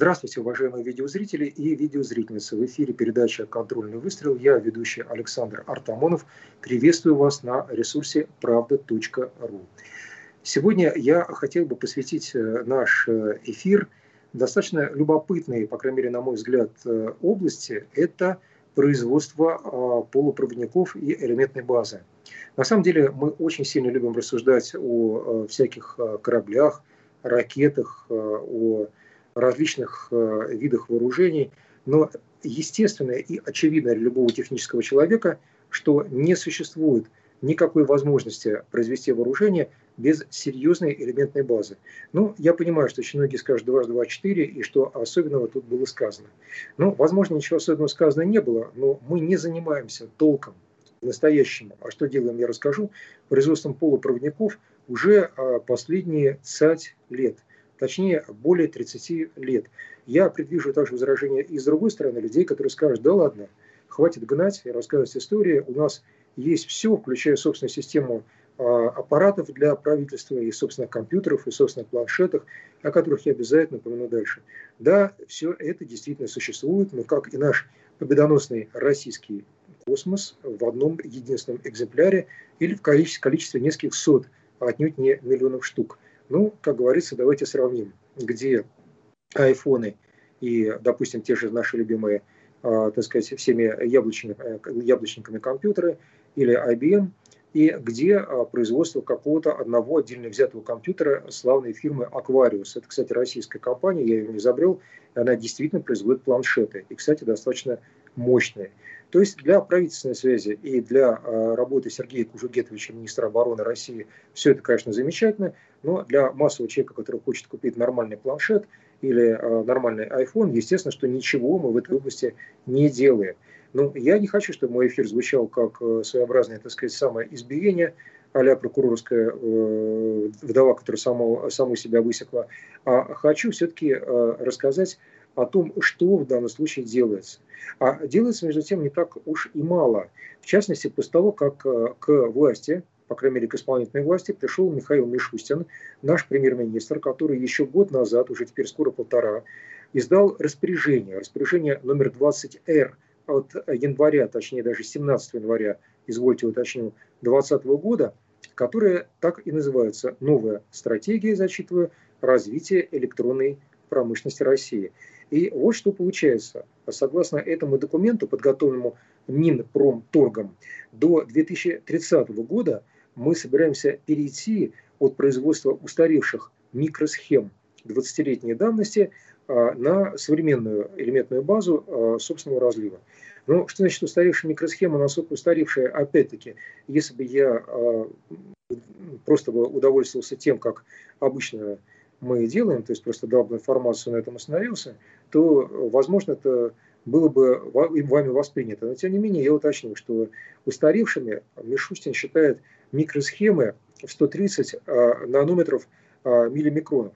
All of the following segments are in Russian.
Здравствуйте, уважаемые видеозрители и видеозрительницы. В эфире передача «Контрольный выстрел». Я ведущий Александр Артамонов. Приветствую вас на ресурсе правда.ру. Сегодня я хотел бы посвятить э, наш э, эфир достаточно любопытной, по крайней мере, на мой взгляд, э, области. Это производство полупроводников и элементной базы. На самом деле мы очень сильно любим рассуждать о всяких кораблях, ракетах, о различных э, видах вооружений, но естественно и очевидно для любого технического человека, что не существует никакой возможности произвести вооружение без серьезной элементной базы. Ну, я понимаю, что очень многие скажут 2 2 4 и что особенного тут было сказано. Ну, возможно, ничего особенного сказано не было, но мы не занимаемся толком настоящему. А что делаем, я расскажу. Производством полупроводников уже а, последние 5 лет точнее более 30 лет. Я предвижу также возражения и с другой стороны людей, которые скажут, да ладно, хватит гнать и рассказывать истории, у нас есть все, включая собственную систему а, аппаратов для правительства, и собственных компьютеров, и собственных планшетах, о которых я обязательно упомяну дальше. Да, все это действительно существует, но как и наш победоносный российский космос в одном единственном экземпляре или в количестве, количестве нескольких сот, а отнюдь не миллионов штук. Ну, как говорится, давайте сравним, где айфоны и, допустим, те же наши любимые, э, так сказать, всеми яблочниками, э, яблочниками компьютеры или IBM, и где э, производство какого-то одного отдельно взятого компьютера славной фирмы Aquarius. Это, кстати, российская компания, я ее не изобрел, она действительно производит планшеты, и, кстати, достаточно мощные. То есть для правительственной связи и для э, работы Сергея Кужугетовича, министра обороны России, все это, конечно, замечательно, но для массового человека, который хочет купить нормальный планшет или э, нормальный iPhone, естественно, что ничего мы в этой области не делаем. Ну, я не хочу, чтобы мой эфир звучал как э, своеобразное, так сказать, самое избиение а прокурорская э, вдова, которая саму, саму себя высекла, а хочу все-таки э, рассказать о том, что в данном случае делается. А делается, между тем, не так уж и мало. В частности, после того, как э, к власти, по крайней мере, к исполнительной власти, пришел Михаил Мишустин, наш премьер-министр, который еще год назад, уже теперь скоро полтора, издал распоряжение, распоряжение номер 20-Р от января, точнее даже 17 января, извольте уточню, 2020 года, которое так и называется «Новая стратегия, зачитываю, развития электронной промышленности России». И вот что получается. Согласно этому документу, подготовленному Минпромторгом, до 2030 года мы собираемся перейти от производства устаревших микросхем 20-летней давности а, на современную элементную базу а, собственного разлива. Но что значит устаревшая микросхема, насколько устаревшая? Опять-таки, если бы я а, просто бы удовольствовался тем, как обычно мы делаем, то есть просто дал бы информацию, на этом остановился, то, возможно, это было бы вами воспринято. Но, тем не менее, я уточню, что устаревшими Мишустин считает микросхемы в 130 а, нанометров а, миллимикронов.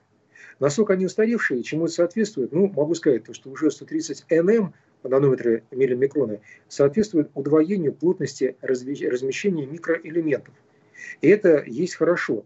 Насколько они устаревшие, чему это соответствует? Ну, могу сказать, что уже 130 НМ, нанометры миллимикроны, соответствует удвоению плотности размещения микроэлементов. И это есть хорошо.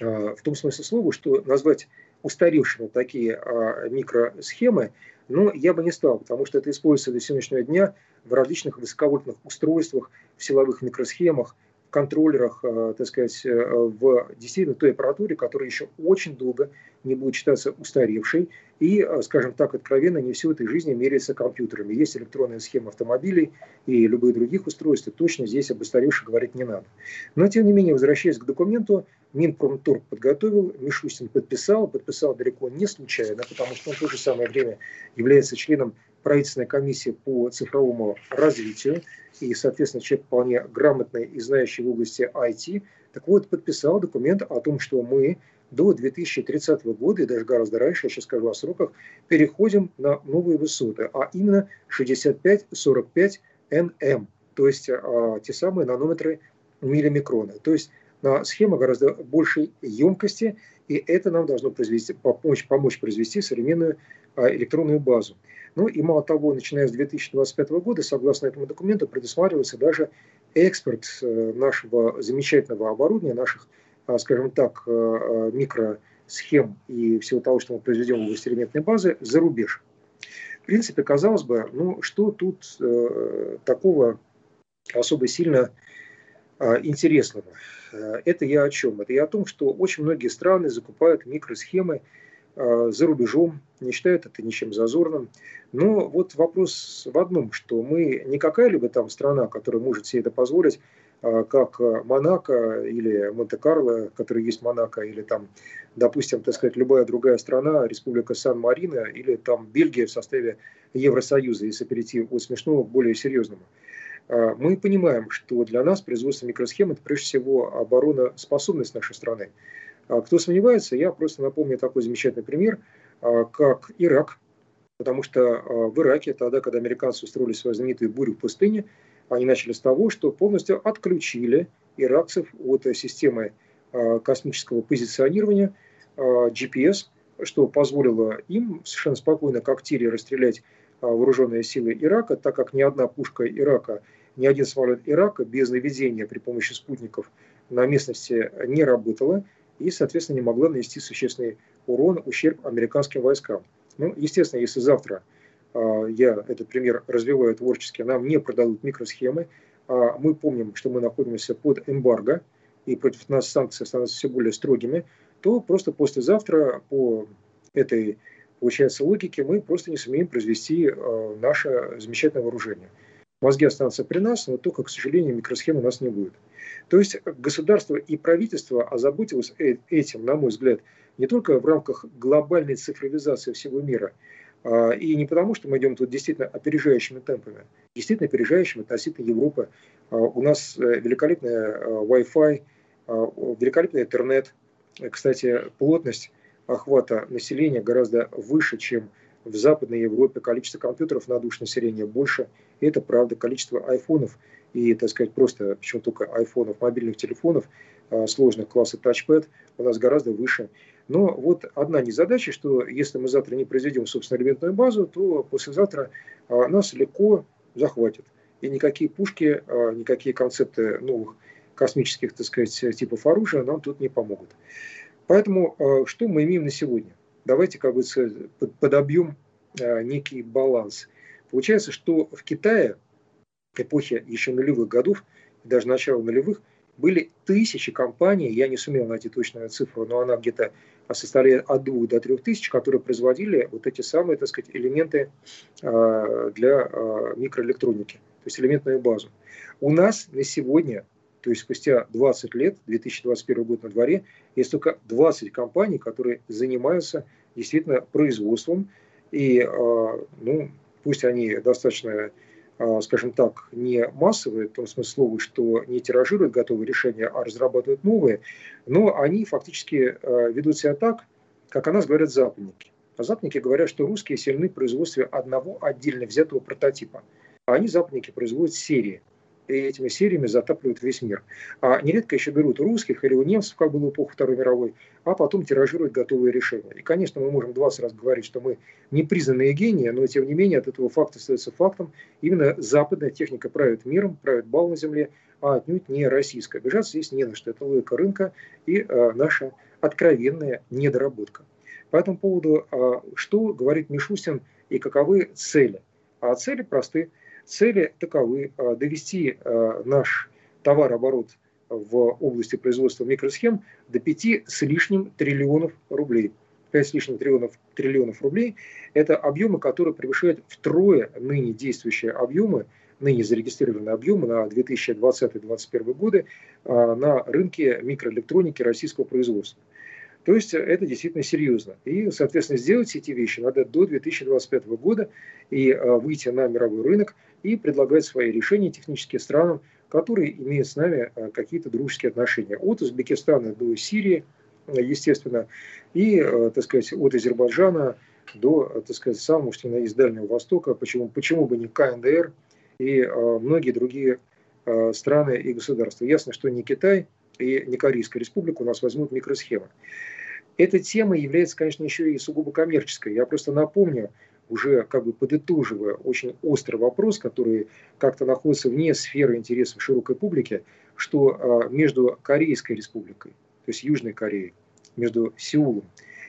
А, в том смысле слова, что назвать устаревшими такие а, микросхемы, но я бы не стал, потому что это используется до сегодняшнего дня в различных высоковольтных устройствах, в силовых микросхемах, контроллерах, а, так сказать, э, в действительно той аппаратуре, которая еще очень долго не будет считаться устаревшей. И, э, скажем так, откровенно, не все этой жизни меряется компьютерами. Есть электронная схема автомобилей и любых других устройств, и точно здесь об устаревших говорить не надо. Но, тем не менее, возвращаясь к документу, Минпромторг подготовил, Мишустин подписал, подписал далеко не случайно, потому что он в то же самое время является членом правительственной комиссии по цифровому развитию, и, соответственно, человек вполне грамотный и знающий в области IT, так вот, подписал документ о том, что мы до 2030 года, и даже гораздо раньше, я сейчас скажу о сроках, переходим на новые высоты, а именно 65-45 НМ, то есть а, те самые нанометры миллимикрона. То есть на схема гораздо большей емкости, и это нам должно произвести, помочь, помочь произвести современную а, электронную базу. Ну и мало того, начиная с 2025 года, согласно этому документу, предусматривается даже экспорт э, нашего замечательного оборудования, наших а, скажем так, э, э, микро схем и всего того, что мы произведем в области элементной базы, за рубеж. В принципе, казалось бы, ну что тут э, такого особо сильно э, интересного? Это я о чем? Это я о том, что очень многие страны закупают микросхемы э, за рубежом, не считают это ничем зазорным. Но вот вопрос в одном, что мы не какая-либо там страна, которая может себе это позволить, а, как Монако или Монте-Карло, который есть Монако, или там, допустим, так сказать, любая другая страна, Республика Сан-Марино, или там Бельгия в составе Евросоюза, если перейти от смешного к более серьезному. А, мы понимаем, что для нас производство микросхем – это прежде всего обороноспособность нашей страны. А кто сомневается, я просто напомню такой замечательный пример, как Ирак, потому что в Ираке, тогда, когда американцы устроили свою знаменитую бурю в пустыне, они начали с того, что полностью отключили иракцев от системы а, космического позиционирования а, GPS, что позволило им совершенно спокойно тире расстрелять а, вооруженные силы Ирака, так как ни одна пушка Ирака, ни один самолет Ирака без наведения при помощи спутников на местности не работала и, соответственно, не могла нанести существенный урон, ущерб американским войскам. Ну, естественно, если завтра а, я этот пример развиваю творчески, нам не продадут микросхемы. А мы помним, что мы находимся под эмбарго, и против нас санкции становятся все более строгими, то просто послезавтра по этой, получается, логике мы просто не сумеем произвести а, наше замечательное вооружение. Мозги останутся при нас, но только, к сожалению, микросхем у нас не будет. То есть государство и правительство озаботилось э, этим, на мой взгляд, не только в рамках глобальной цифровизации всего мира – а, и не потому, что мы идем тут действительно опережающими темпами, действительно опережающими относительно Европы. А, у нас э, великолепная э, Wi-Fi, а, великолепный интернет. Кстати, плотность охвата населения гораздо выше, чем в Западной Европе. Количество компьютеров на душу населения больше. И это правда. Количество айфонов и, так сказать, просто, почему только айфонов, мобильных телефонов сложных класса тачпэд у нас гораздо выше. Но вот одна незадача, что если мы завтра не произведем собственную элементную базу, то послезавтра а, нас легко захватят. И никакие пушки, а, никакие концепты новых космических, так сказать, типов оружия нам тут не помогут. Поэтому а, что мы имеем на сегодня? Давайте как бы подобьем некий баланс. Получается, что в Китае эпохи еще нулевых годов, даже начала нулевых, были тысячи компаний, я не сумел найти точную цифру, но она где-то составляет от 2 до 3 тысяч, которые производили вот эти самые, так сказать, элементы а, для а, микроэлектроники, то есть элементную базу. У нас на сегодня, то есть спустя 20 лет, 2021 год на дворе, есть только 20 компаний, которые занимаются действительно производством, и, а, ну, пусть они достаточно а, скажем так, не массовые, в том смысле слова, что не тиражируют готовые решения, а разрабатывают новые, но они фактически а, ведут себя так, как о нас говорят западники. А западники говорят, что русские сильны в производстве одного отдельно взятого прототипа. А они, западники, производят серии этими сериями затапливают весь мир. А нередко еще берут русских или у немцев, как было в эпоху Второй мировой, а потом тиражируют готовые решения. И, конечно, мы можем 20 раз говорить, что мы не признанные гении, но, тем не менее, от этого факта остается фактом. Именно западная техника правит миром, правит бал на земле, а отнюдь не российская. Бежать здесь не на что. Это логика рынка и э, наша откровенная недоработка. По этому поводу, э, что говорит Мишустин и каковы цели? А цели просты – Цели таковы – довести а, наш товарооборот в области производства микросхем до 5 с лишним триллионов рублей. 5 с лишним триллионов, триллионов рублей – это объемы, которые превышают втрое ныне действующие объемы, ныне зарегистрированные объемы на 2020-2021 годы а, на рынке микроэлектроники российского производства. То есть это действительно серьезно. И, соответственно, сделать эти вещи надо до 2025 года и а, выйти на мировой рынок и предлагать свои решения технические странам, которые имеют с нами а, какие-то дружеские отношения. От Узбекистана до Сирии, естественно, и, а, так сказать, от Азербайджана до, так сказать, самого, что из Дальнего Востока, почему, почему бы не КНДР и многие другие страны и государства. Ясно, что не Китай и не Корейская республика у нас возьмут микросхемы. Эта тема является, конечно, еще и сугубо коммерческой. Я просто напомню, уже как бы подытоживая очень острый вопрос, который как-то находится вне сферы интересов широкой публики, что а, между Корейской республикой, то есть Южной Кореей, между Сеулом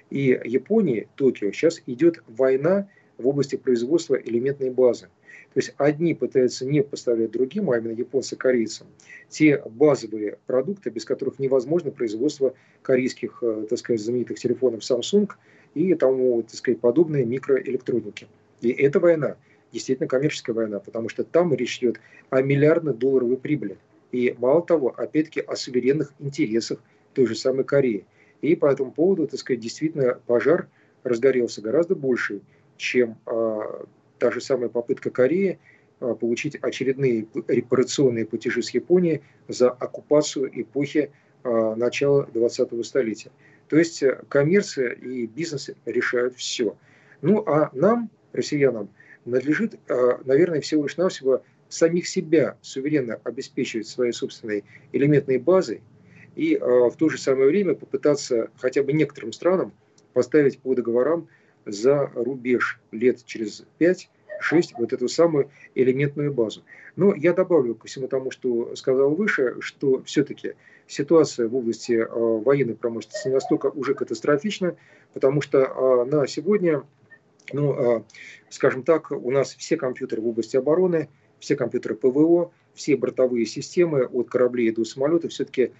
и Японией, Токио, сейчас идет война в области производства элементной базы. То есть одни пытаются не поставлять другим, а именно японцы корейцам, те базовые продукты, без которых невозможно производство корейских, э, так сказать, знаменитых телефонов Samsung и тому, так сказать, подобные микроэлектроники. И эта война действительно коммерческая война, потому что там речь идет о миллиардной долларовой прибыли. И мало того, опять-таки о суверенных интересах той же самой Кореи. И по этому поводу, так сказать, действительно пожар разгорелся гораздо больше, чем а, та же самая попытка Кореи а, получить очередные репарационные платежи с Японией за оккупацию эпохи а, начала 20-го столетия. То есть э, коммерция и бизнес решают все. Ну а нам, россиянам, надлежит, а, наверное, всего лишь навсего самих себя суверенно обеспечивать своей собственной элементной базой и в то же самое время попытаться хотя бы некоторым странам поставить по договорам за рубеж лет через 5-6 вот эту самую элементную базу. Но я добавлю ко всему тому, что сказал выше, что все-таки ситуация в области э, военной промышленности настолько уже катастрофична, потому что э, на сегодня, ну, э, скажем так, у нас все компьютеры в области обороны, все компьютеры ПВО, все бортовые системы от кораблей до самолетов все-таки а,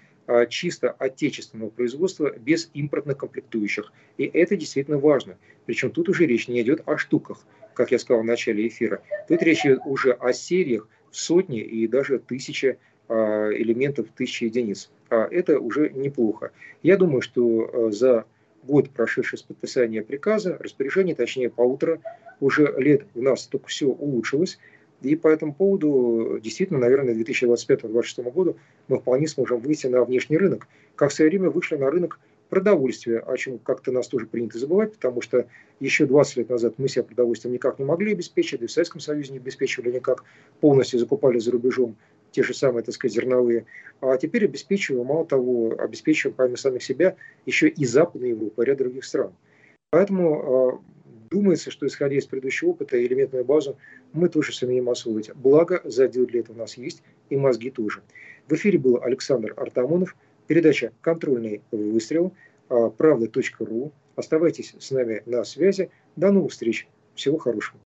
чисто отечественного производства без импортных комплектующих. И это действительно важно. Причем тут уже речь не идет о штуках, как я сказал в начале эфира. Тут речь идет уже о сериях в сотни и даже тысячи а, элементов, тысячи единиц. А это уже неплохо. Я думаю, что а, за год, прошедший с подписания приказа, распоряжение, точнее полутора, уже лет у нас только все улучшилось. И по этому поводу, действительно, наверное, к 2025-2026 году мы вполне сможем выйти на внешний рынок, как в свое время вышли на рынок продовольствия, о чем как-то нас тоже принято забывать, потому что еще 20 лет назад мы себя продовольствием никак не могли обеспечить, и в Советском Союзе не обеспечивали никак, полностью закупали за рубежом те же самые, так сказать, зерновые. А теперь обеспечиваем, мало того, обеспечиваем помимо самих себя еще и Западную Европу, и ряд других стран. Поэтому а, Думается, что исходя из предыдущего опыта, элементную базу мы тоже сумеем освоить. Благо, задел для этого у нас есть, и мозги тоже. В эфире был Александр Артамонов, передача «Контрольный выстрел», а, правда.ру. Оставайтесь с нами на связи. До новых встреч. Всего хорошего.